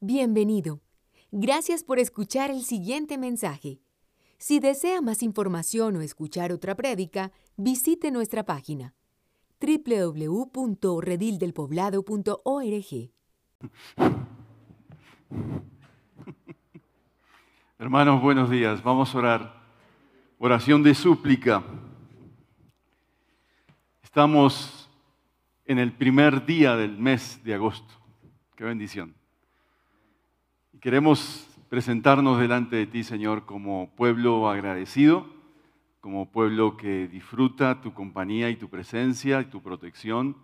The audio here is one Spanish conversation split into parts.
Bienvenido. Gracias por escuchar el siguiente mensaje. Si desea más información o escuchar otra prédica, visite nuestra página www.redildelpoblado.org. Hermanos, buenos días. Vamos a orar. Oración de súplica. Estamos en el primer día del mes de agosto. Qué bendición. Queremos presentarnos delante de ti, Señor, como pueblo agradecido, como pueblo que disfruta tu compañía y tu presencia y tu protección,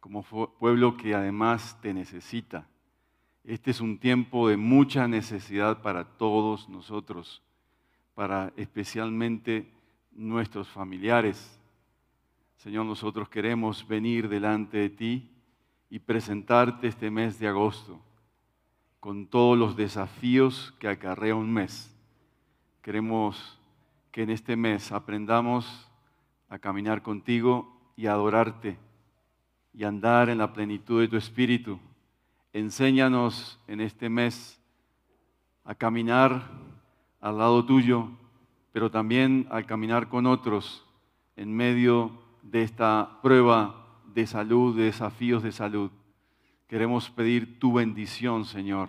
como pueblo que además te necesita. Este es un tiempo de mucha necesidad para todos nosotros, para especialmente nuestros familiares. Señor, nosotros queremos venir delante de ti y presentarte este mes de agosto con todos los desafíos que acarrea un mes. Queremos que en este mes aprendamos a caminar contigo y a adorarte y andar en la plenitud de tu espíritu. Enséñanos en este mes a caminar al lado tuyo, pero también a caminar con otros en medio de esta prueba de salud, de desafíos de salud. Queremos pedir tu bendición, Señor,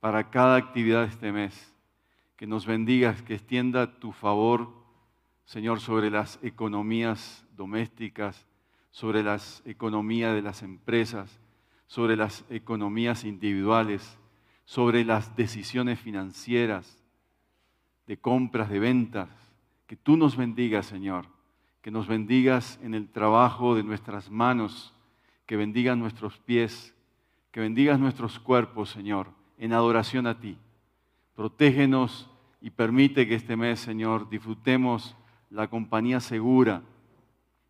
para cada actividad de este mes. Que nos bendigas, que extienda tu favor, Señor, sobre las economías domésticas, sobre las economías de las empresas, sobre las economías individuales, sobre las decisiones financieras, de compras, de ventas. Que tú nos bendigas, Señor. Que nos bendigas en el trabajo de nuestras manos, que bendigas nuestros pies, que bendigas nuestros cuerpos, Señor, en adoración a ti. Protégenos y permite que este mes, Señor, disfrutemos la compañía segura,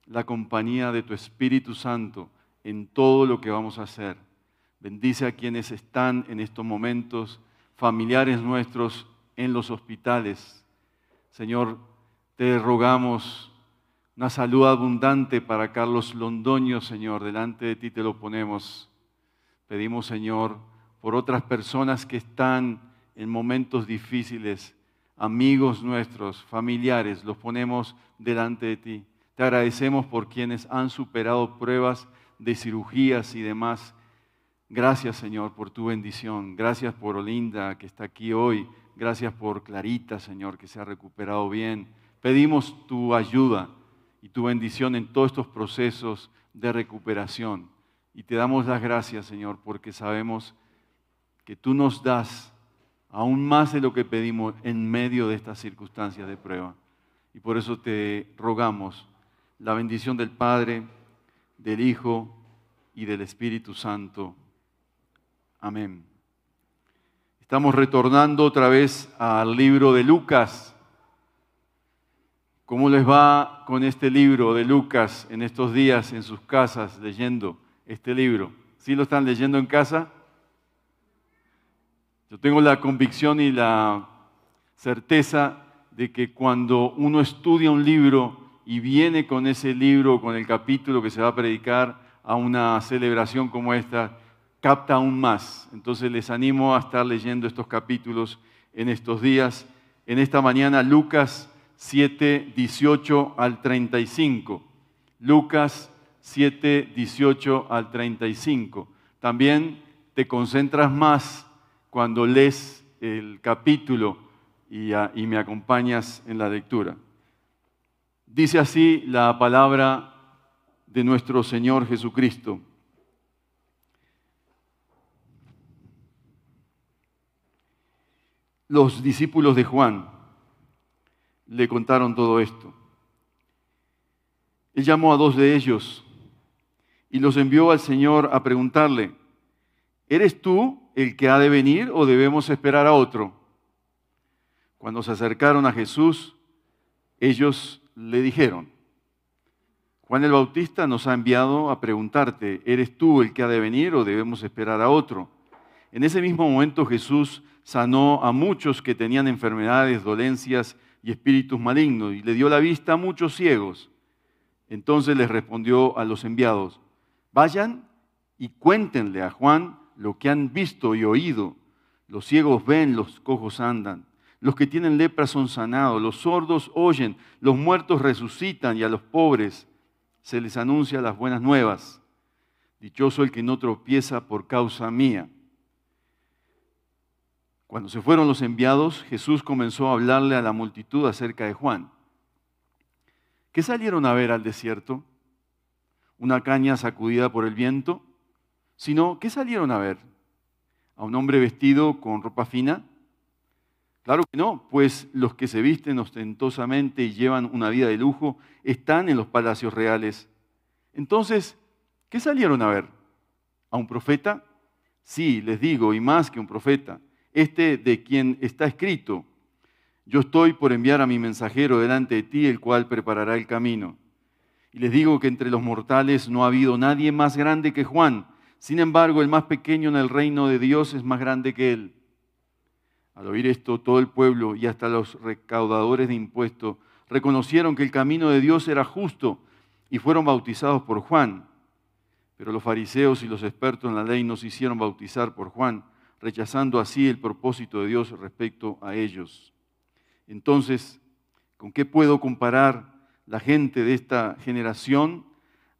la compañía de tu Espíritu Santo en todo lo que vamos a hacer. Bendice a quienes están en estos momentos, familiares nuestros en los hospitales. Señor, te rogamos una salud abundante para Carlos Londoño, Señor. Delante de ti te lo ponemos. Pedimos, Señor, por otras personas que están en momentos difíciles, amigos nuestros, familiares, los ponemos delante de ti. Te agradecemos por quienes han superado pruebas de cirugías y demás. Gracias, Señor, por tu bendición. Gracias por Olinda, que está aquí hoy. Gracias por Clarita, Señor, que se ha recuperado bien. Pedimos tu ayuda y tu bendición en todos estos procesos de recuperación. Y te damos las gracias, Señor, porque sabemos que tú nos das aún más de lo que pedimos en medio de estas circunstancias de prueba. Y por eso te rogamos la bendición del Padre, del Hijo y del Espíritu Santo. Amén. Estamos retornando otra vez al libro de Lucas. ¿Cómo les va con este libro de Lucas en estos días en sus casas leyendo? Este libro. ¿Sí lo están leyendo en casa? Yo tengo la convicción y la certeza de que cuando uno estudia un libro y viene con ese libro, con el capítulo que se va a predicar a una celebración como esta, capta aún más. Entonces les animo a estar leyendo estos capítulos en estos días. En esta mañana, Lucas 7, 18 al 35. Lucas 7, 18 al 35. También te concentras más cuando lees el capítulo y, me acompañas en la lectura. Dice así la palabra de nuestro Señor Jesucristo. Los discípulos de Juan le contaron todo esto. Él llamó a dos de ellos y los envió al Señor a preguntarle, ¿eres tú el que ha de venir o debemos esperar a otro? Cuando se acercaron a Jesús, ellos le dijeron, Juan el Bautista nos ha enviado a preguntarte, ¿eres tú el que ha de venir o debemos esperar a otro? En ese mismo momento Jesús sanó a muchos que tenían enfermedades, dolencias y espíritus malignos y le dio la vista a muchos ciegos. Entonces les respondió a los enviados, Vayan y cuéntenle a Juan lo que han visto y oído. Los ciegos ven, los cojos andan. Los que tienen lepra son sanados, los sordos oyen, los muertos resucitan y a los pobres se les anuncia las buenas nuevas. Dichoso el que no tropieza por causa mía. Cuando se fueron los enviados, Jesús comenzó a hablarle a la multitud acerca de Juan. ¿Qué salieron a ver al desierto? ¿Una caña sacudida por el viento? Sino, ¿qué salieron a ver? ¿A un hombre vestido con ropa fina? Claro que no, pues los que se visten ostentosamente y llevan una vida de lujo están en los palacios reales. Entonces, ¿qué salieron a ver? ¿A un profeta? Sí, les digo, y más que un profeta este de quien está escrito, yo estoy por enviar a mi mensajero delante de ti, el cual preparará el camino. Y les digo que entre los mortales no ha habido nadie más grande que Juan. Sin embargo, el más pequeño en el reino de Dios es más grande que él. Al oír esto, todo el pueblo y hasta los recaudadores de impuestos reconocieron que el camino de Dios era justo y fueron bautizados por Juan. Pero los fariseos y los expertos en la ley no se hicieron bautizar por Juan rechazando así el propósito de Dios respecto a ellos. Entonces, ¿con qué puedo comparar la gente de esta generación?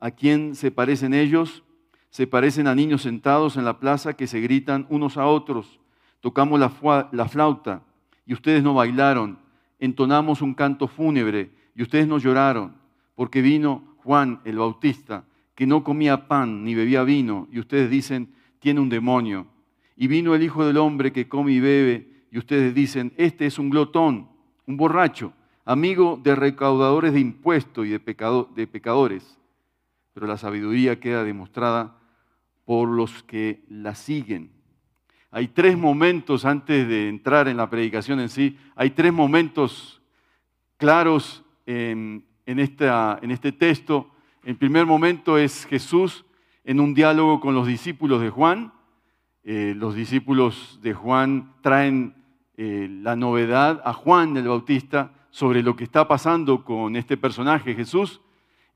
¿A quién se parecen ellos? Se parecen a niños sentados en la plaza que se gritan unos a otros. Tocamos la, la flauta y ustedes no bailaron. Entonamos un canto fúnebre y ustedes no lloraron, porque vino Juan el Bautista, que no comía pan ni bebía vino, y ustedes dicen, tiene un demonio. Y vino el Hijo del Hombre que come y bebe, y ustedes dicen, este es un glotón, un borracho, amigo de recaudadores de impuestos y de, de pecadores. Pero la sabiduría queda demostrada por los que la siguen. Hay tres momentos antes de entrar en la predicación en sí, hay tres momentos claros en este texto. El primer momento es Jesús en un diálogo con los discípulos de Juan. Eh, los discípulos de Juan traen eh, la novedad a Juan el Bautista sobre lo que está pasando con este personaje Jesús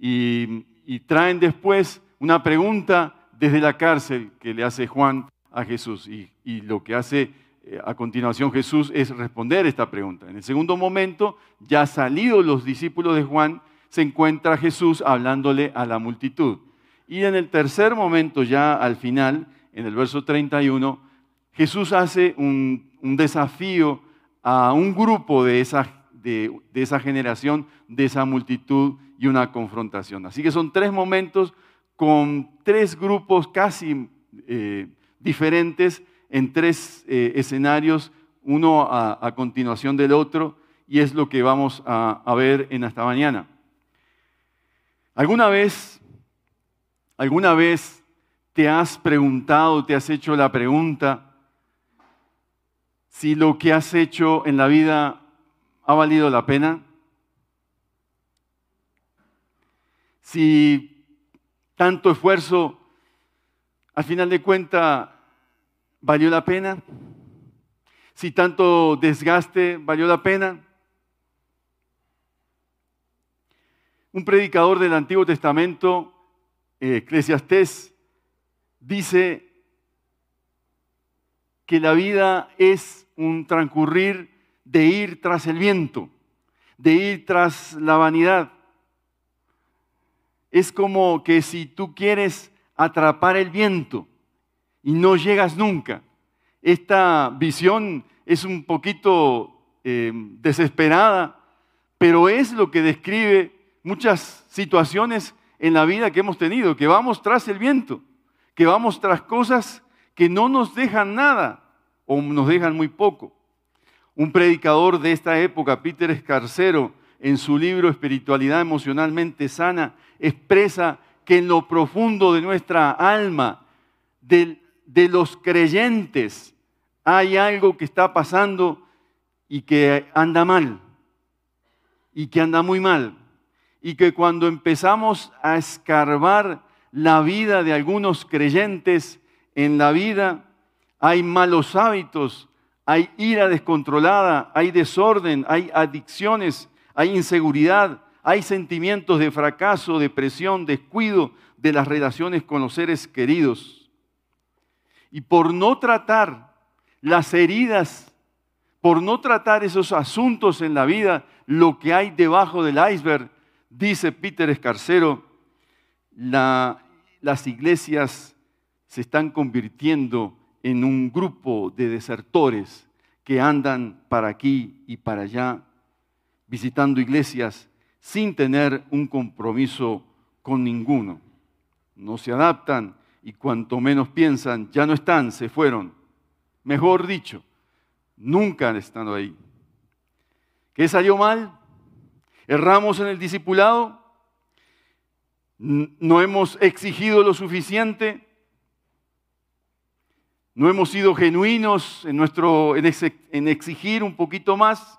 y, traen después una pregunta desde la cárcel que le hace Juan a Jesús y, lo que hace eh, a continuación Jesús es responder esta pregunta. En el segundo momento, ya salidos los discípulos de Juan, se encuentra Jesús hablándole a la multitud. Y en el tercer momento, ya al final, en el verso 31, Jesús hace un, desafío a un grupo de esa, de, esa generación, de esa multitud y una confrontación. Así que son tres momentos con tres grupos casi eh, diferentes en tres eh, escenarios, uno a, continuación del otro, y es lo que vamos a, a ver en esta mañana. ¿Alguna vez, alguna vez ¿Te has preguntado, te has hecho la pregunta si lo que has hecho en la vida ha valido la pena? Si tanto esfuerzo, al final de cuentas, valió la pena? Si tanto desgaste, valió la pena? Un predicador del Antiguo Testamento, eh, Eclesiastés, dice que la vida es un transcurrir de ir tras el viento, de ir tras la vanidad. Es como que si tú quieres atrapar el viento y no llegas nunca, esta visión es un poquito eh, desesperada, pero es lo que describe muchas situaciones en la vida que hemos tenido, que vamos tras el viento que vamos tras cosas que no nos dejan nada o nos dejan muy poco. Un predicador de esta época, Peter Escarcero, en su libro Espiritualidad Emocionalmente Sana, expresa que en lo profundo de nuestra alma, de, de los creyentes, hay algo que está pasando y que anda mal, y que anda muy mal, y que cuando empezamos a escarbar la vida de algunos creyentes en la vida, hay malos hábitos, hay ira descontrolada, hay desorden, hay adicciones, hay inseguridad, hay sentimientos de fracaso, depresión, descuido de las relaciones con los seres queridos. Y por no tratar las heridas, por no tratar esos asuntos en la vida, lo que hay debajo del iceberg, dice Peter Escarcero, las iglesias se están convirtiendo en un grupo de desertores que andan para aquí y para allá, visitando iglesias sin tener un compromiso con ninguno. No se adaptan y cuanto menos piensan, ya no están, se fueron. Mejor dicho, nunca han estado ahí. ¿Qué salió mal? ¿Erramos en el discipulado? ¿No hemos exigido lo suficiente? ¿No hemos sido genuinos en, nuestro, en exigir un poquito más?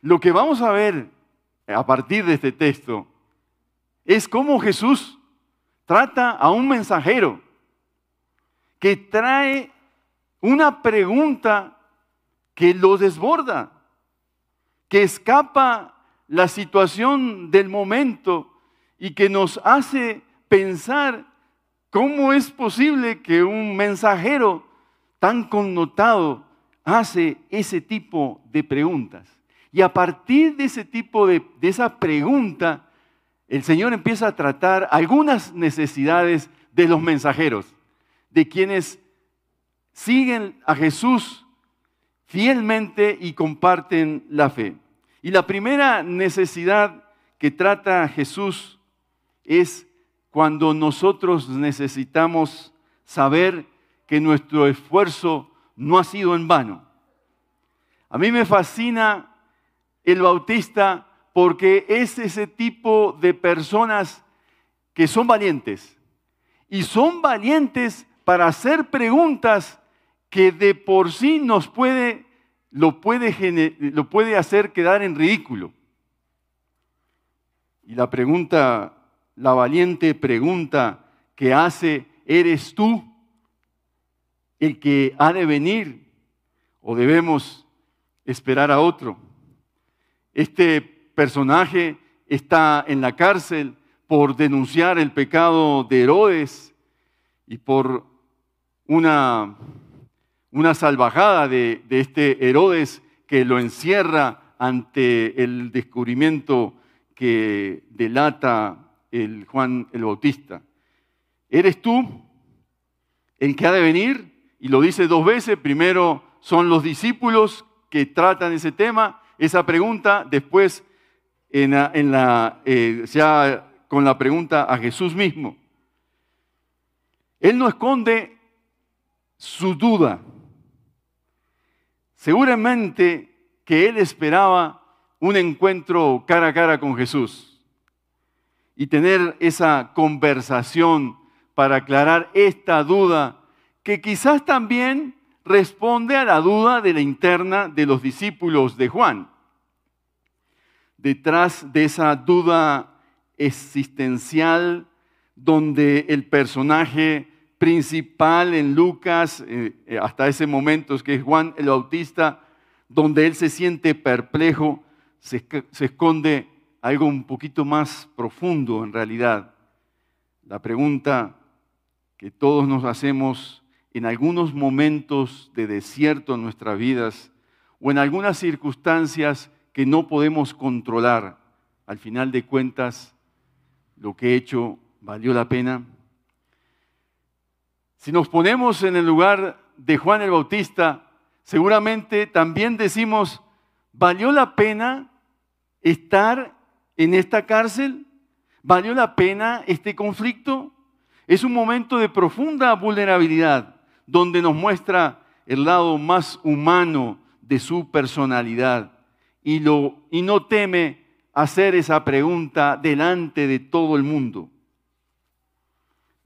Lo que vamos a ver a partir de este texto es cómo Jesús trata a un mensajero que trae una pregunta que lo desborda, que escapa la situación del momento y que nos hace pensar cómo es posible que un mensajero tan connotado hace ese tipo de preguntas. Y a partir de ese tipo de, esa pregunta, el Señor empieza a tratar algunas necesidades de los mensajeros, de quienes siguen a Jesús fielmente y comparten la fe. Y la primera necesidad que trata Jesús es cuando nosotros necesitamos saber que nuestro esfuerzo no ha sido en vano. A mí me fascina el bautista porque es ese tipo de personas que son valientes. Y son valientes para hacer preguntas que de por sí nos puede, lo puede, lo puede hacer quedar en ridículo. Y la pregunta, la valiente pregunta que hace, ¿eres tú el que ha de venir o debemos esperar a otro? Este personaje está en la cárcel por denunciar el pecado de Herodes y por una, una salvajada de, de este Herodes que lo encierra ante el descubrimiento que delata el Juan el Bautista. ¿Eres tú el que ha de venir? Y lo dice dos veces. Primero son los discípulos que tratan ese tema, esa pregunta. Después en la, eh, ya con la pregunta a Jesús mismo. Él no esconde su duda. Seguramente que él esperaba un encuentro cara a cara con Jesús y tener esa conversación para aclarar esta duda que quizás también responde a la duda de la interna de los discípulos de Juan. Detrás de esa duda existencial donde el personaje principal en Lucas, eh, eh, hasta ese momento, es que es Juan el Bautista, donde él se siente perplejo, se, se esconde algo un poquito más profundo en realidad. La pregunta que todos nos hacemos en algunos momentos de desierto en nuestras vidas o en algunas circunstancias que no podemos controlar. Al final de cuentas, lo que he hecho valió la pena. Si nos ponemos en el lugar de Juan el Bautista, seguramente también decimos, ¿valió la pena estar en esta cárcel? ¿Valió la pena este conflicto? Es un momento de profunda vulnerabilidad donde nos muestra el lado más humano de su personalidad y, no teme hacer esa pregunta delante de todo el mundo.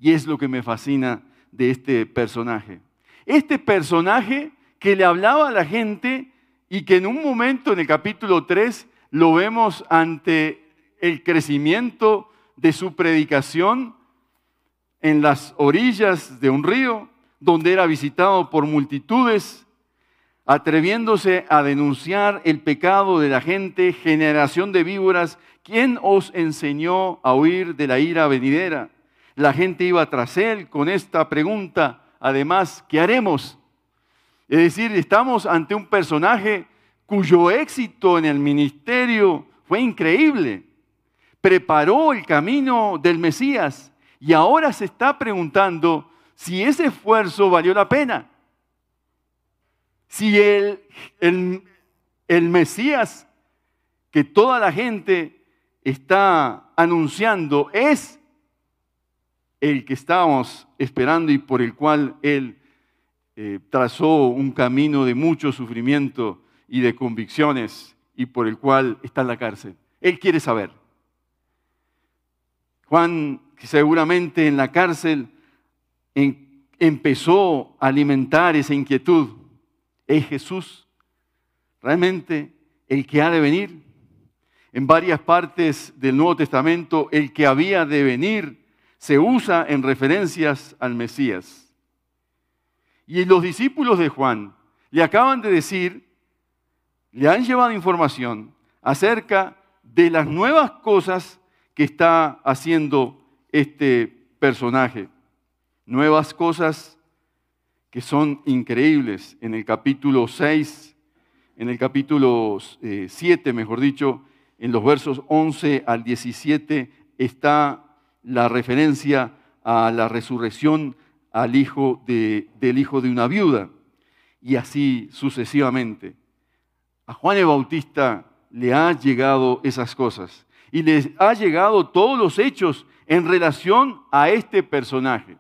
Y es lo que me fascina de este personaje. Este personaje que le hablaba a la gente y que en un momento en el capítulo 3 lo vemos ante el crecimiento de su predicación en las orillas de un río, donde era visitado por multitudes atreviéndose a denunciar el pecado de la gente, generación de víboras, ¿quién os enseñó a huir de la ira venidera? La gente iba tras él con esta pregunta, además, ¿qué haremos? Es decir, estamos ante un personaje cuyo éxito en el ministerio fue increíble. Preparó el camino del Mesías y ahora se está preguntando si ese esfuerzo valió la pena. Si el, el, Mesías que toda la gente está anunciando es el que estábamos esperando y por el cual Él eh, trazó un camino de mucho sufrimiento y de convicciones y por el cual está en la cárcel. Él quiere saber. Juan, seguramente en la cárcel empezó a alimentar esa inquietud, es Jesús realmente el que ha de venir. En varias partes del Nuevo Testamento, el que había de venir se usa en referencias al Mesías. Y los discípulos de Juan le acaban de decir, le han llevado información acerca de las nuevas cosas que está haciendo este personaje. Nuevas cosas que son increíbles. En el capítulo 6, en el capítulo 7, eh, mejor dicho, en los versos 11 al 17 está la referencia a la resurrección al hijo de, del hijo de una viuda y así sucesivamente. A Juan el Bautista le ha llegado esas cosas y les ha llegado todos los hechos en relación a este personaje,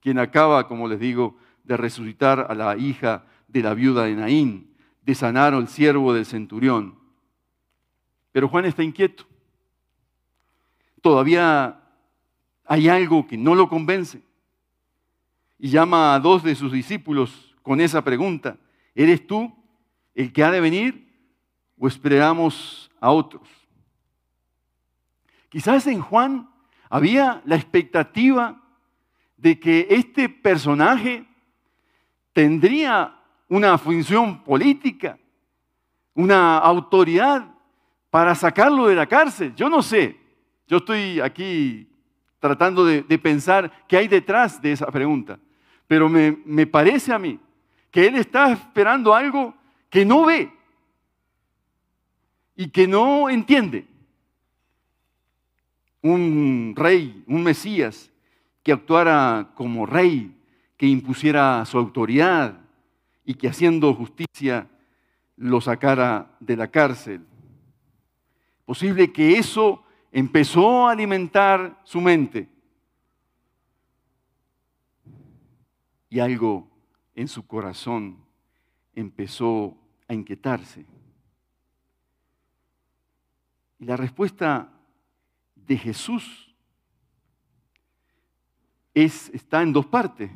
quien acaba, como les digo, de resucitar a la hija de la viuda de Naín, de sanar al siervo del centurión. Pero Juan está inquieto. Todavía hay algo que no lo convence. Y llama a dos de sus discípulos con esa pregunta. ¿Eres tú el que ha de venir o esperamos a otros? Quizás en Juan había la expectativa de que este personaje tendría una función política, una autoridad para sacarlo de la cárcel. Yo no sé, yo estoy aquí tratando de, pensar qué hay detrás de esa pregunta, pero me, parece a mí que él está esperando algo que no ve y que no entiende. Un rey, un Mesías que actuara como rey, que impusiera su autoridad y que haciendo justicia lo sacara de la cárcel. Posible que eso empezó a alimentar su mente y algo en su corazón empezó a inquietarse. Y la respuesta de Jesús es, está en dos partes.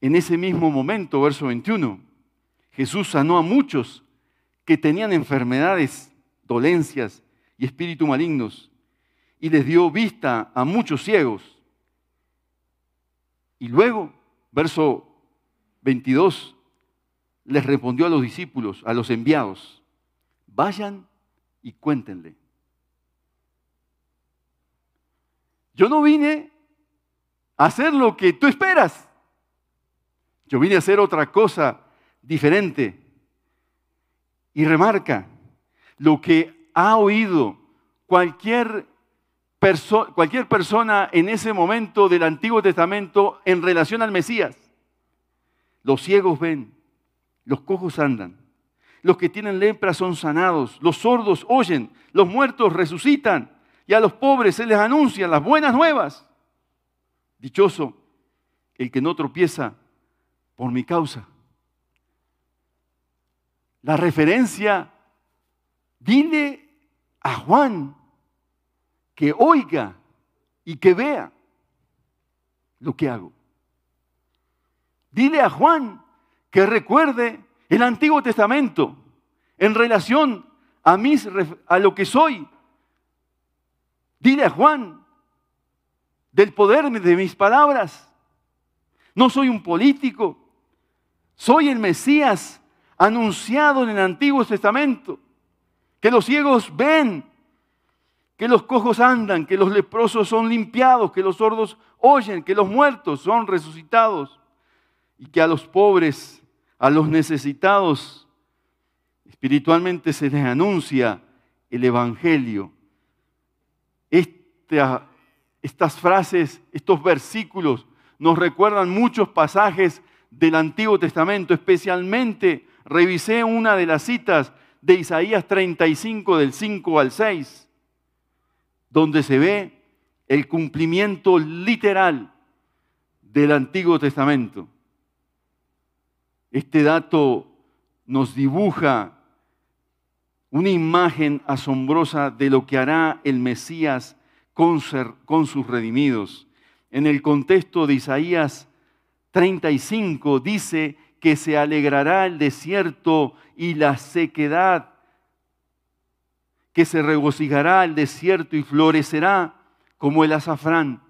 En ese mismo momento, verso 21, Jesús sanó a muchos que tenían enfermedades, dolencias y espíritus malignos, y les dio vista a muchos ciegos. Y luego, verso 22, les respondió a los discípulos, a los enviados, vayan y cuéntenle. Yo no vine a hacer lo que tú esperas. Yo vine a hacer otra cosa diferente. Y remarca lo que ha oído cualquier, cualquier persona en ese momento del Antiguo Testamento en relación al Mesías. Los ciegos ven, los cojos andan, los que tienen lepra son sanados, los sordos oyen, los muertos resucitan y a los pobres se les anuncian las buenas nuevas. Dichoso el que no tropieza por mi causa. La referencia, dile a Juan que oiga y que vea lo que hago. Dile a Juan que recuerde el Antiguo Testamento en relación a, mis, a lo que soy. Dile a Juan del poder de mis palabras. No soy un político, soy el Mesías anunciado en el Antiguo Testamento, que los ciegos ven, que los cojos andan, que los leprosos son limpiados, que los sordos oyen, que los muertos son resucitados y que a los pobres a los necesitados espiritualmente se les anuncia el Evangelio. Estas frases, estos versículos nos recuerdan muchos pasajes del Antiguo Testamento, especialmente revisé una de las citas de Isaías 35 del 5 al 6, donde se ve el cumplimiento literal del Antiguo Testamento. Este dato nos dibuja una imagen asombrosa de lo que hará el Mesías con, sus redimidos. En el contexto de Isaías 35 dice que se alegrará el desierto y la sequedad, que se regocijará el desierto y florecerá como el azafrán.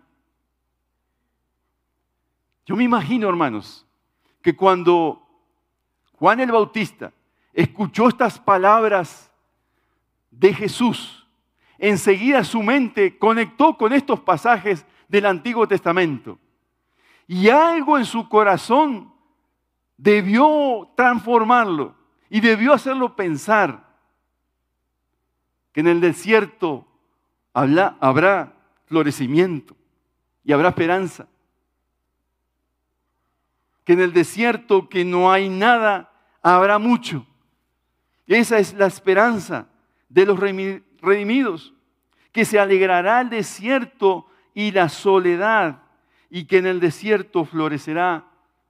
Yo me imagino, hermanos, que cuando Juan el Bautista escuchó estas palabras de Jesús, enseguida su mente conectó con estos pasajes del Antiguo Testamento. Y algo en su corazón debió transformarlo y debió hacerlo pensar que en el desierto habrá florecimiento y habrá esperanza. Que en el desierto que no hay nada, habrá mucho. Esa es la esperanza de los redimidos, que se alegrará el desierto y la soledad, y que en el desierto florecerá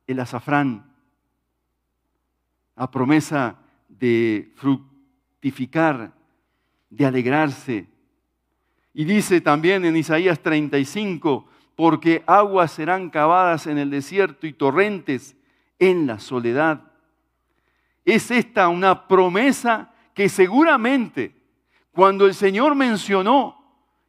el azafrán. A promesa de fructificar, de alegrarse. Y dice también en Isaías 35, porque aguas serán cavadas en el desierto y torrentes en la soledad. Es esta una promesa que seguramente cuando el Señor mencionó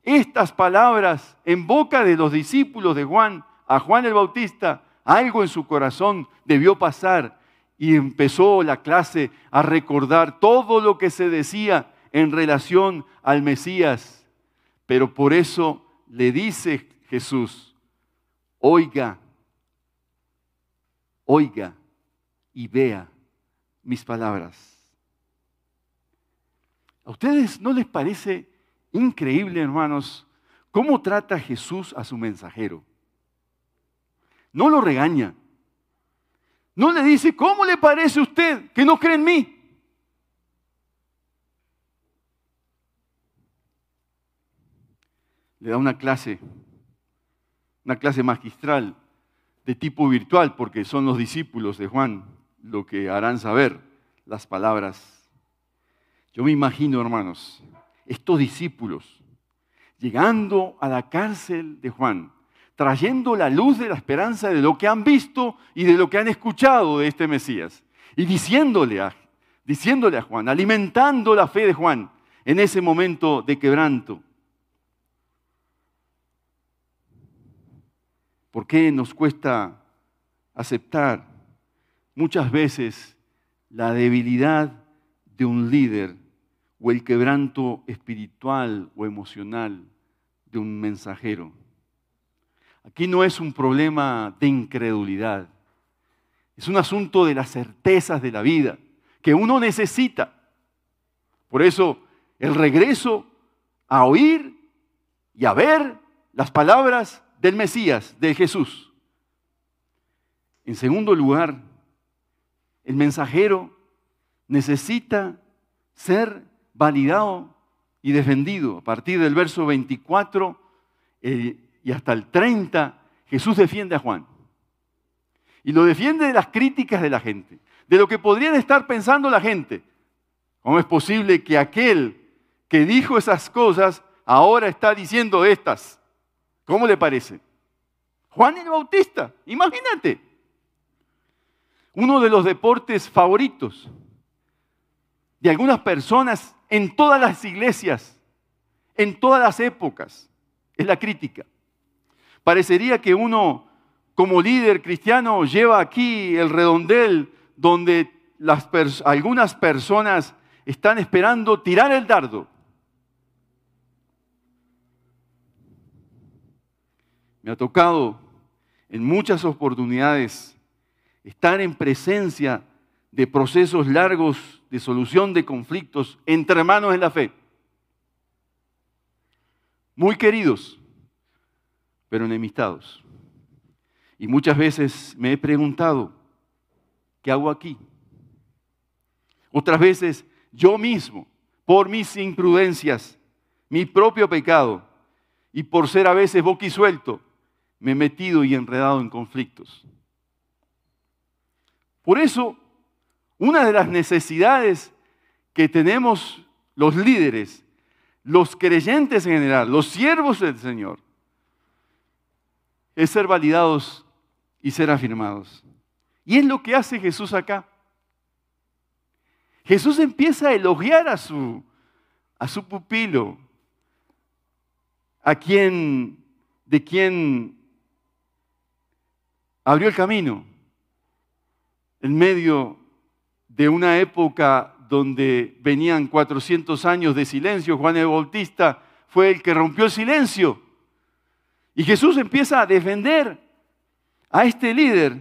estas palabras en boca de los discípulos de Juan, a Juan el Bautista, algo en su corazón debió pasar y empezó la clase a recordar todo lo que se decía en relación al Mesías. Pero por eso le dice Jesús, oiga, oiga y vea mis palabras. ¿A ustedes no les parece increíble, hermanos, cómo trata Jesús a su mensajero? No lo regaña. No le dice, ¿cómo le parece a usted que no cree en mí? Le da una clase, una clase magistral de tipo virtual, porque son los discípulos de Juan lo que harán saber las palabras yo me imagino, hermanos, estos discípulos llegando a la cárcel de Juan, trayendo la luz de la esperanza de lo que han visto y de lo que han escuchado de este Mesías, y diciéndole a, diciéndole a Juan, alimentando la fe de Juan en ese momento de quebranto. ¿Por qué nos cuesta aceptar muchas veces la debilidad de un líder o el quebranto espiritual o emocional de un mensajero. Aquí no es un problema de incredulidad, es un asunto de las certezas de la vida que uno necesita. Por eso el regreso a oír y a ver las palabras del Mesías, de Jesús. En segundo lugar, el mensajero necesita ser validado y defendido. A partir del verso 24 eh, y hasta el 30, Jesús defiende a Juan. Y lo defiende de las críticas de la gente, de lo que podrían estar pensando la gente. ¿Cómo es posible que aquel que dijo esas cosas ahora está diciendo estas? ¿Cómo le parece? Juan el Bautista, imagínate. Uno de los deportes favoritos de algunas personas en todas las iglesias, en todas las épocas. Es la crítica. Parecería que uno como líder cristiano lleva aquí el redondel donde algunas personas están esperando tirar el dardo. Me ha tocado en muchas oportunidades estar en presencia de procesos largos de solución de conflictos entre hermanos en la fe. Muy queridos, pero enemistados. Y muchas veces me he preguntado, ¿qué hago aquí? Otras veces yo mismo, por mis imprudencias, mi propio pecado, y por ser a veces boquisuelto, me he metido y enredado en conflictos. Por eso, una de las necesidades que tenemos los líderes, los creyentes en general, los siervos del Señor, es ser validados y ser afirmados. Y es lo que hace Jesús acá. Jesús empieza a elogiar a su, a su pupilo, a quien, de quien abrió el camino en medio de una época donde venían 400 años de silencio. Juan el Bautista fue el que rompió el silencio. Y Jesús empieza a defender a este líder.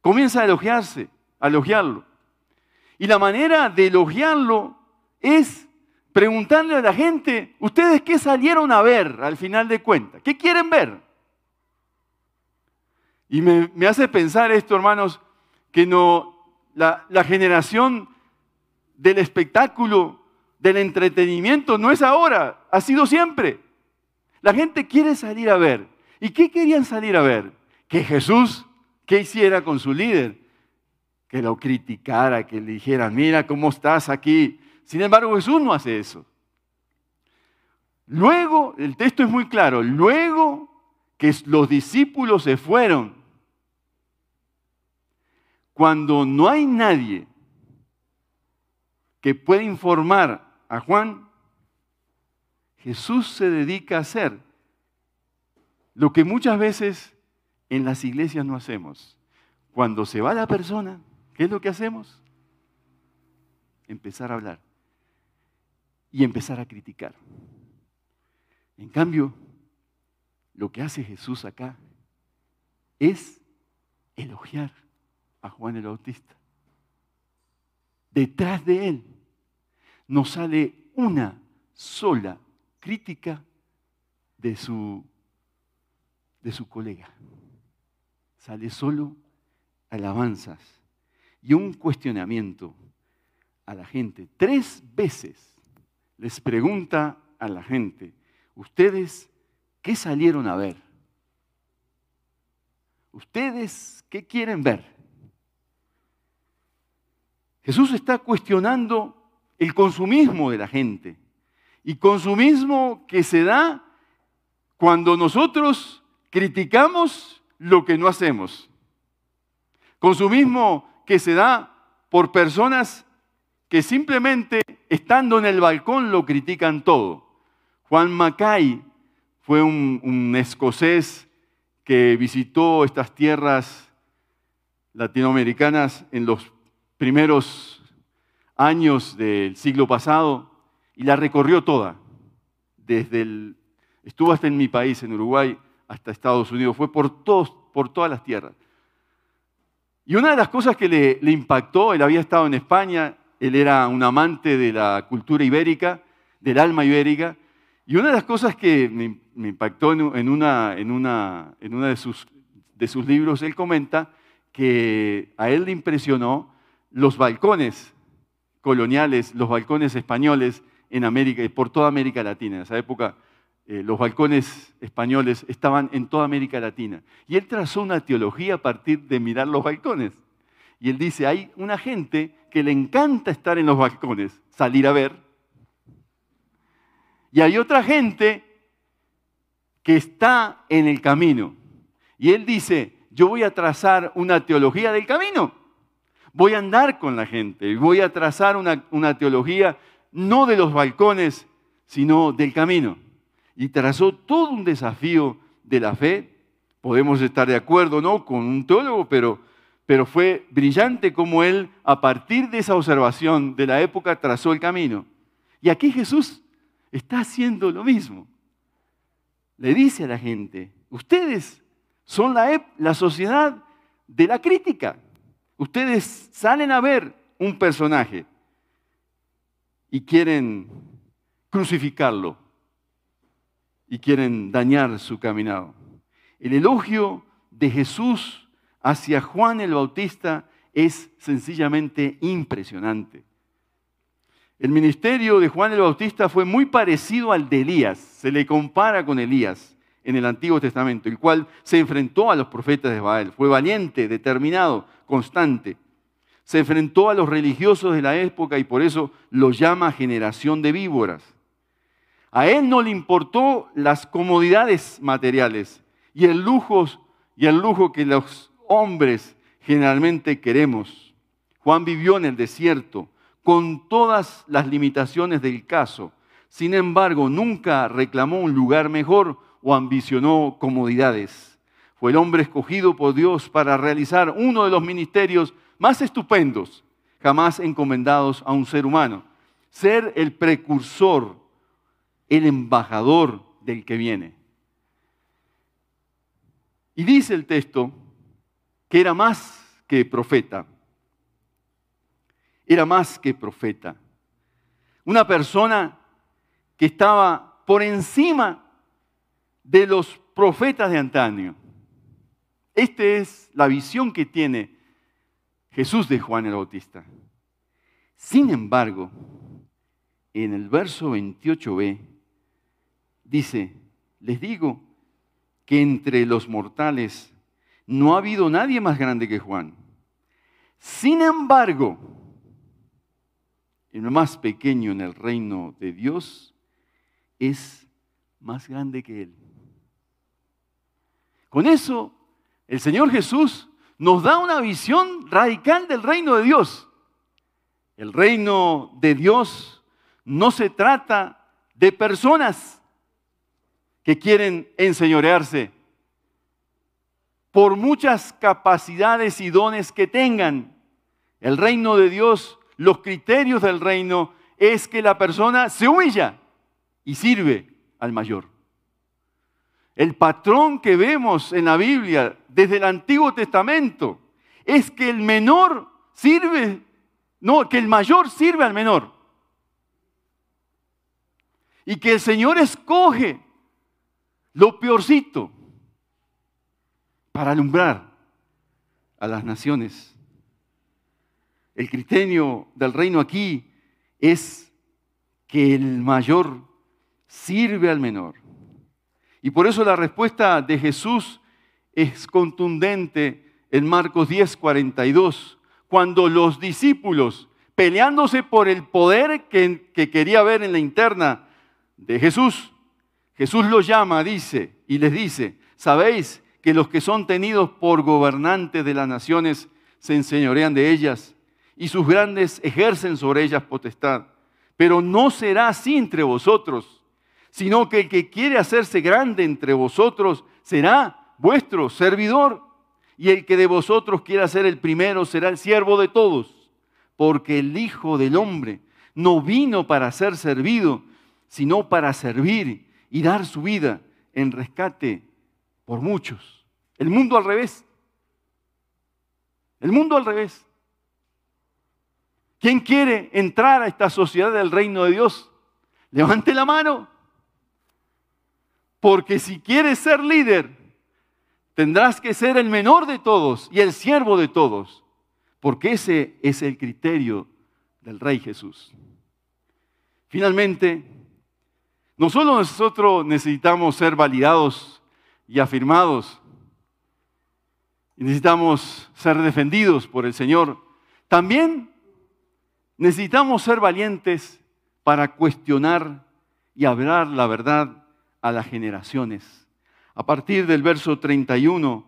Comienza a elogiarse, a elogiarlo. Y la manera de elogiarlo es preguntarle a la gente, ¿ustedes qué salieron a ver al final de cuentas? ¿Qué quieren ver? Y me, hace pensar esto, hermanos, que no, la, generación del espectáculo, del entretenimiento, no es ahora, ha sido siempre. La gente quiere salir a ver. ¿Y qué querían salir a ver? Que Jesús, ¿qué hiciera con su líder? Que lo criticara, que le dijera, mira cómo estás aquí. Sin embargo, Jesús no hace eso. Luego, el texto es muy claro, luego que los discípulos se fueron, cuando no hay nadie que pueda informar a Juan, Jesús se dedica a hacer lo que muchas veces en las iglesias no hacemos. Cuando se va la persona, ¿qué es lo que hacemos? Empezar a hablar y empezar a criticar. En cambio, lo que hace Jesús acá es elogiar a Juan el Bautista. Detrás de él no sale una sola crítica de su, de su colega. Sale solo alabanzas y un cuestionamiento a la gente. Tres veces les pregunta a la gente, ¿ustedes qué salieron a ver? ¿Ustedes qué quieren ver? Jesús está cuestionando el consumismo de la gente. Y consumismo que se da cuando nosotros criticamos lo que no hacemos. Consumismo que se da por personas que simplemente estando en el balcón lo critican todo. Juan Mackay fue un, un escocés que visitó estas tierras latinoamericanas en los primeros años del siglo pasado y la recorrió toda, desde el, estuvo hasta en mi país, en Uruguay, hasta Estados Unidos, fue por, todos, por todas las tierras. Y una de las cosas que le, le, impactó, él había estado en España, él era un amante de la cultura ibérica, del alma ibérica, y una de las cosas que me, impactó en, una, en, una, en una de, sus, de sus libros, él comenta que a él le impresionó los balcones coloniales, los balcones españoles en América, por toda América Latina. En esa época eh, los balcones españoles estaban en toda América Latina. Y él trazó una teología a partir de mirar los balcones. Y él dice, hay una gente que le encanta estar en los balcones, salir a ver. Y hay otra gente que está en el camino. Y él dice, yo voy a trazar una teología del camino voy a andar con la gente y voy a trazar una, teología no de los balcones, sino del camino. Y trazó todo un desafío de la fe. Podemos estar de acuerdo, ¿no? Con un teólogo, pero, pero fue brillante como él, a partir de esa observación de la época, trazó el camino. Y aquí Jesús está haciendo lo mismo. Le dice a la gente, ustedes son la, la sociedad de la crítica. Ustedes salen a ver un personaje y quieren crucificarlo y quieren dañar su caminado. El elogio de Jesús hacia Juan el Bautista es sencillamente impresionante. El ministerio de Juan el Bautista fue muy parecido al de Elías, se le compara con Elías en el Antiguo Testamento, el cual se enfrentó a los profetas de Baal, fue valiente, determinado, constante. Se enfrentó a los religiosos de la época y por eso lo llama generación de víboras. A él no le importó las comodidades materiales y el lujo, y el lujo que los hombres generalmente queremos. Juan vivió en el desierto con todas las limitaciones del caso. Sin embargo, nunca reclamó un lugar mejor o ambicionó comodidades. Fue el hombre escogido por Dios para realizar uno de los ministerios más estupendos jamás encomendados a un ser humano. Ser el precursor, el embajador del que viene. Y dice el texto que era más que profeta. Era más que profeta. Una persona que estaba por encima de los profetas de antaño. Esta es la visión que tiene Jesús de Juan el Bautista. Sin embargo, en el verso 28b dice, les digo que entre los mortales no ha habido nadie más grande que Juan. Sin embargo, el más pequeño en el reino de Dios es más grande que él. Con eso, el Señor Jesús nos da una visión radical del reino de Dios. El reino de Dios no se trata de personas que quieren enseñorearse por muchas capacidades y dones que tengan. El reino de Dios, los criterios del reino es que la persona se humilla y sirve al mayor. El patrón que vemos en la Biblia desde el Antiguo Testamento es que el menor sirve, no, que el mayor sirve al menor. Y que el Señor escoge lo peorcito para alumbrar a las naciones. El criterio del reino aquí es que el mayor sirve al menor. Y por eso la respuesta de Jesús es contundente en Marcos 10, 42, cuando los discípulos, peleándose por el poder que, que quería ver en la interna de Jesús, Jesús los llama, dice, y les dice, ¿sabéis que los que son tenidos por gobernantes de las naciones se enseñorean de ellas y sus grandes ejercen sobre ellas potestad? Pero no será así entre vosotros sino que el que quiere hacerse grande entre vosotros será vuestro servidor, y el que de vosotros quiera ser el primero será el siervo de todos, porque el Hijo del Hombre no vino para ser servido, sino para servir y dar su vida en rescate por muchos. El mundo al revés. El mundo al revés. ¿Quién quiere entrar a esta sociedad del reino de Dios? Levante la mano. Porque si quieres ser líder, tendrás que ser el menor de todos y el siervo de todos. Porque ese es el criterio del Rey Jesús. Finalmente, no solo nosotros necesitamos ser validados y afirmados, necesitamos ser defendidos por el Señor, también necesitamos ser valientes para cuestionar y hablar la verdad a las generaciones. A partir del verso 31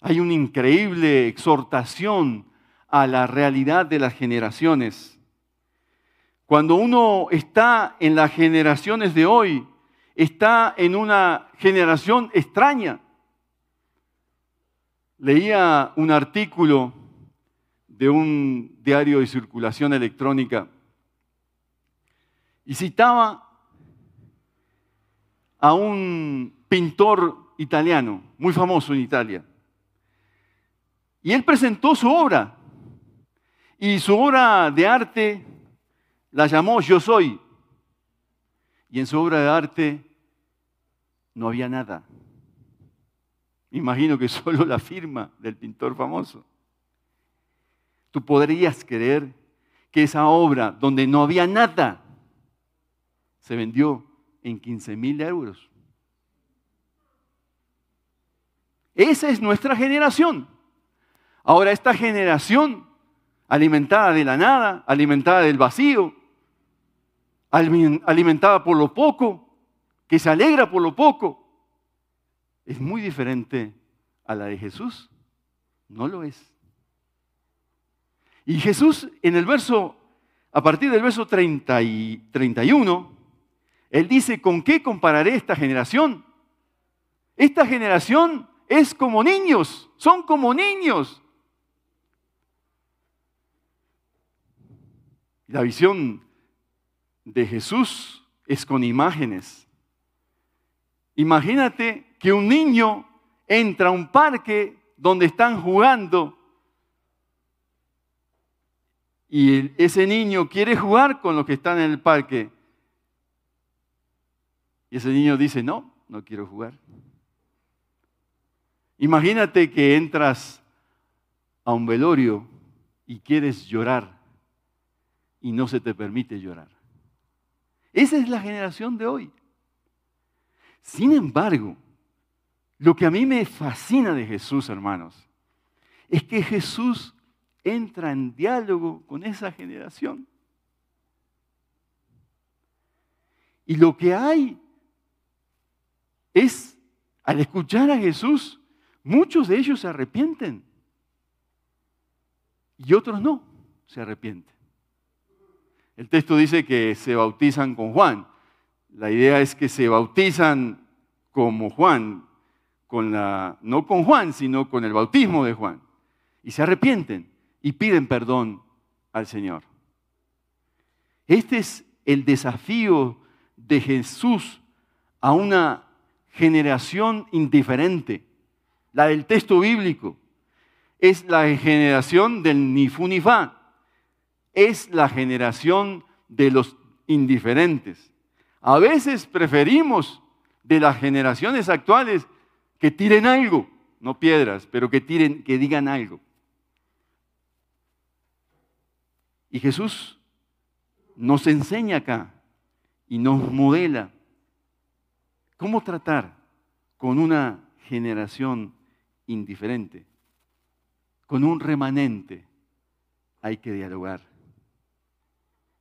hay una increíble exhortación a la realidad de las generaciones. Cuando uno está en las generaciones de hoy, está en una generación extraña. Leía un artículo de un diario de circulación electrónica y citaba a un pintor italiano, muy famoso en Italia. Y él presentó su obra Y su obra de arte la llamó Yo Soy. Y en su obra de arte no había nada. Imagino que solo la firma del pintor famoso. Tú podrías creer que esa obra, donde no había nada, se vendió en 15 mil euros. Esa es nuestra generación. Ahora, esta generación alimentada de la nada, alimentada del vacío, alimentada por lo poco, que se alegra por lo poco, es muy diferente a la de Jesús. No lo es. Y Jesús en el verso, a partir del verso 30 y 31, él dice, ¿con qué compararé esta generación? Esta generación es como niños, son como niños. La visión de Jesús es con imágenes. Imagínate que un niño entra a un parque donde están jugando y ese niño quiere jugar con los que están en el parque. Y ese niño dice, no, no quiero jugar. Imagínate que entras a un velorio y quieres llorar y no se te permite llorar. Esa es la generación de hoy. Sin embargo, lo que a mí me fascina de Jesús, hermanos, es que Jesús entra en diálogo con esa generación. Y lo que hay es, al escuchar a Jesús, muchos de ellos se arrepienten y otros no se arrepienten. El texto dice que se bautizan con Juan. La idea es que se bautizan como Juan, con la, no con Juan, sino con el bautismo de Juan. Y se arrepienten y piden perdón al Señor. Este es el desafío de Jesús a una generación indiferente, la del texto bíblico. Es la generación del ni fu ni fa. Es la generación de los indiferentes. A veces preferimos de las generaciones actuales que tiren algo, no piedras, pero que tiren, que digan algo. Y Jesús nos enseña acá y nos modela cómo tratar con una generación indiferente, con un remanente. Hay que dialogar.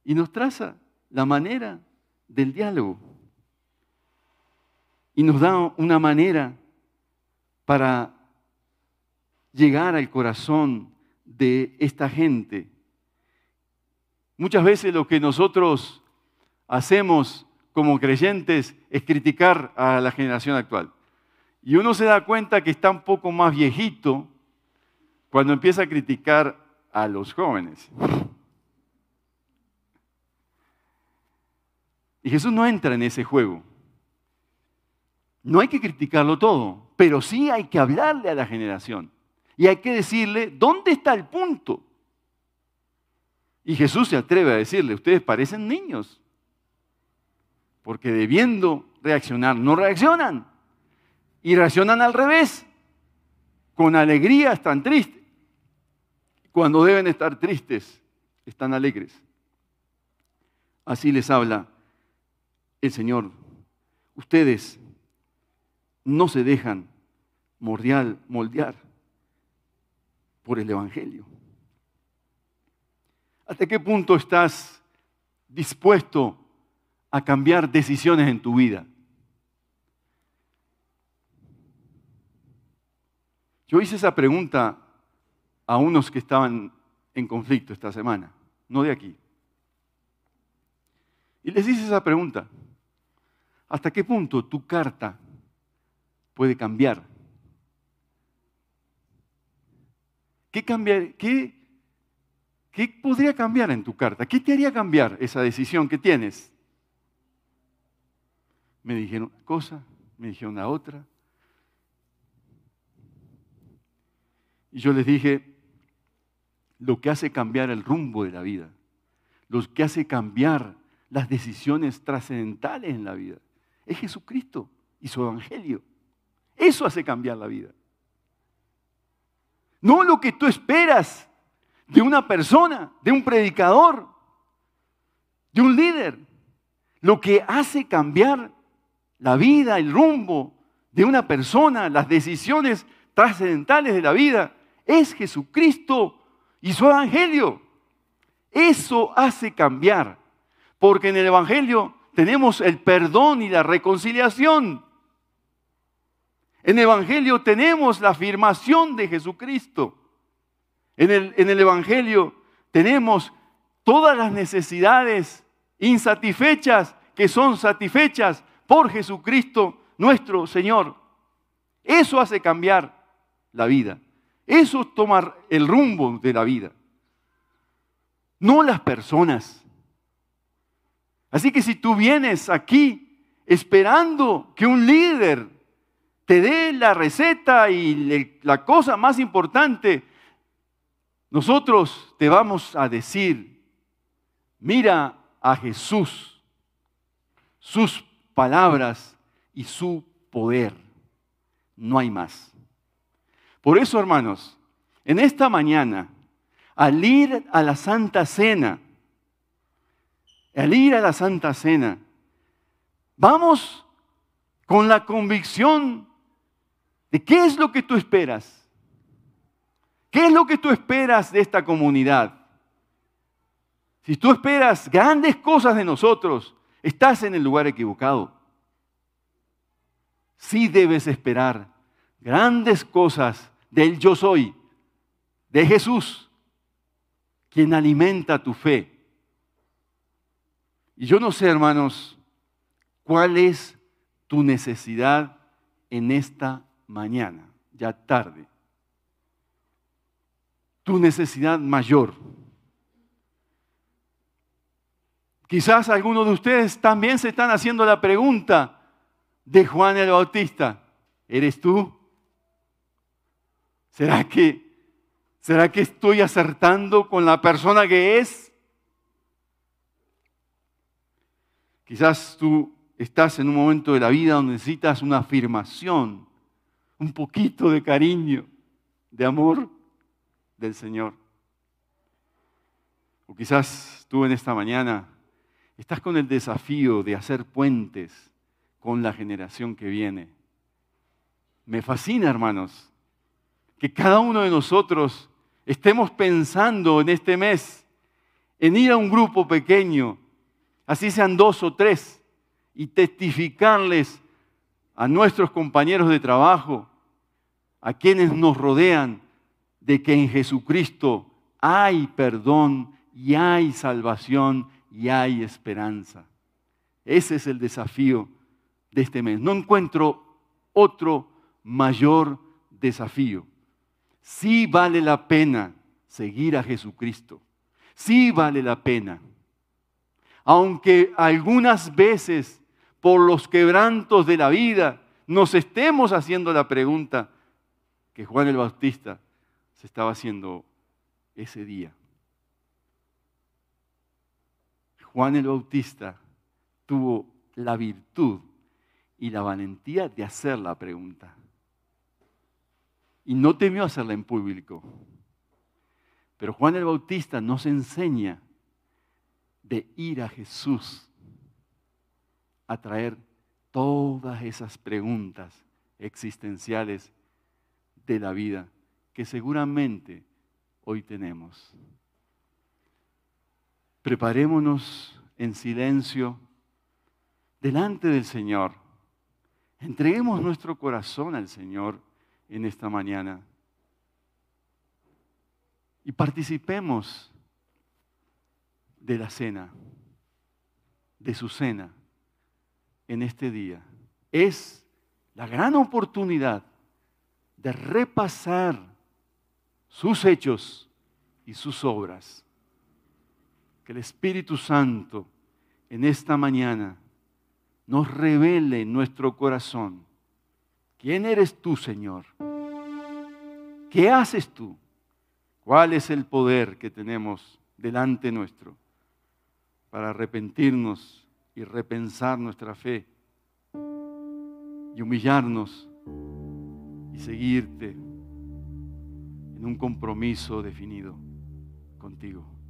Y nos traza la manera del diálogo y nos da una manera para llegar al corazón de esta gente. Muchas veces lo que nosotros hacemos como creyentes es criticar a la generación actual. Y uno se da cuenta que está un poco más viejito cuando empieza a criticar a los jóvenes. Y Jesús no entra en ese juego. No hay que criticarlo todo, pero sí hay que hablarle a la generación. Y hay que decirle, ¿dónde está el punto? Y Jesús se atreve a decirle, ustedes parecen niños, porque debiendo reaccionar, no reaccionan. Y reaccionan al revés, con alegría están tristes. Cuando deben estar tristes, están alegres. Así les habla el Señor. Ustedes no se dejan mordial, moldear por el Evangelio. ¿Hasta qué punto estás dispuesto a cambiar decisiones en tu vida? Yo hice esa pregunta a unos que estaban en conflicto esta semana, no de aquí. Y les hice esa pregunta. ¿Hasta qué punto tu carta puede cambiar. ¿Qué, cambiar, qué, ¿Qué podría cambiar en tu carta? ¿Qué te haría cambiar esa decisión que tienes? Me dijeron una cosa, me dijeron la otra. Y yo les dije, lo que hace cambiar el rumbo de la vida, lo que hace cambiar las decisiones trascendentales en la vida. Es Jesucristo y su Evangelio. Eso hace cambiar la vida. No lo que tú esperas de una persona, de un predicador, de un líder. Lo que hace cambiar la vida, el rumbo de una persona, las decisiones trascendentales de la vida, es Jesucristo y su Evangelio. Eso hace cambiar, porque en el Evangelio tenemos el perdón y la reconciliación. En el Evangelio tenemos la afirmación de Jesucristo. En el, en el Evangelio tenemos todas las necesidades insatisfechas que son satisfechas por Jesucristo nuestro Señor. Eso hace cambiar la vida. Eso es tomar el rumbo de la vida. No las personas. Así que si tú vienes aquí esperando que un líder te dé la receta y la cosa más importante, nosotros te vamos a decir, mira a Jesús, sus palabras y su poder. No hay más. Por eso, hermanos, en esta mañana, al ir a la Santa Cena, al ir a la Santa Cena, vamos con la convicción de qué es lo que tú esperas. ¿Qué es lo que tú esperas de esta comunidad? Si tú esperas grandes cosas de nosotros, estás en el lugar equivocado. Sí debes esperar grandes cosas del yo soy, de Jesús, quien alimenta tu fe. Y yo no sé, hermanos, cuál es tu necesidad en esta mañana, ya tarde. Tu necesidad mayor. Quizás algunos de ustedes también se están haciendo la pregunta de Juan el Bautista. ¿Eres tú? ¿Será que, ¿Será que estoy acertando con la persona que es? Quizás tú estás en un momento de la vida donde necesitas una afirmación, un poquito de cariño, de amor del Señor. O quizás tú en esta mañana Estás con el desafío de hacer puentes con la generación que viene. Me fascina, hermanos, que cada uno de nosotros estemos pensando en este mes en ir a un grupo pequeño, así sean dos o tres, y testificarles a nuestros compañeros de trabajo, a quienes nos rodean, de que en Jesucristo hay perdón y hay salvación y hay esperanza. Ese es el desafío de este mes. No encuentro otro mayor desafío. Sí vale la pena seguir a Jesucristo. Sí vale la pena. Aunque algunas veces por los quebrantos de la vida nos estemos haciendo la pregunta que Juan el Bautista se estaba haciendo ese día. Juan el Bautista tuvo la virtud y la valentía de hacer la pregunta. Y no temió hacerla en público. Pero Juan el Bautista nos enseña de ir a Jesús a traer todas esas preguntas existenciales de la vida que seguramente hoy tenemos. Preparémonos en silencio delante del Señor. Entreguemos nuestro corazón al Señor en esta mañana y participemos de la cena, de su cena en este día. Es la gran oportunidad de repasar sus hechos y sus obras el Espíritu Santo en esta mañana nos revele en nuestro corazón quién eres tú, Señor. ¿Qué haces tú? ¿Cuál es el poder que tenemos delante nuestro para arrepentirnos y repensar nuestra fe y humillarnos y seguirte en un compromiso definido contigo?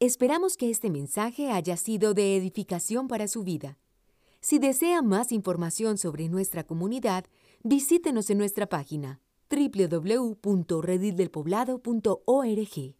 Esperamos que este mensaje haya sido de edificación para su vida. Si desea más información sobre nuestra comunidad, visítenos en nuestra página www.redildelpoblado.org.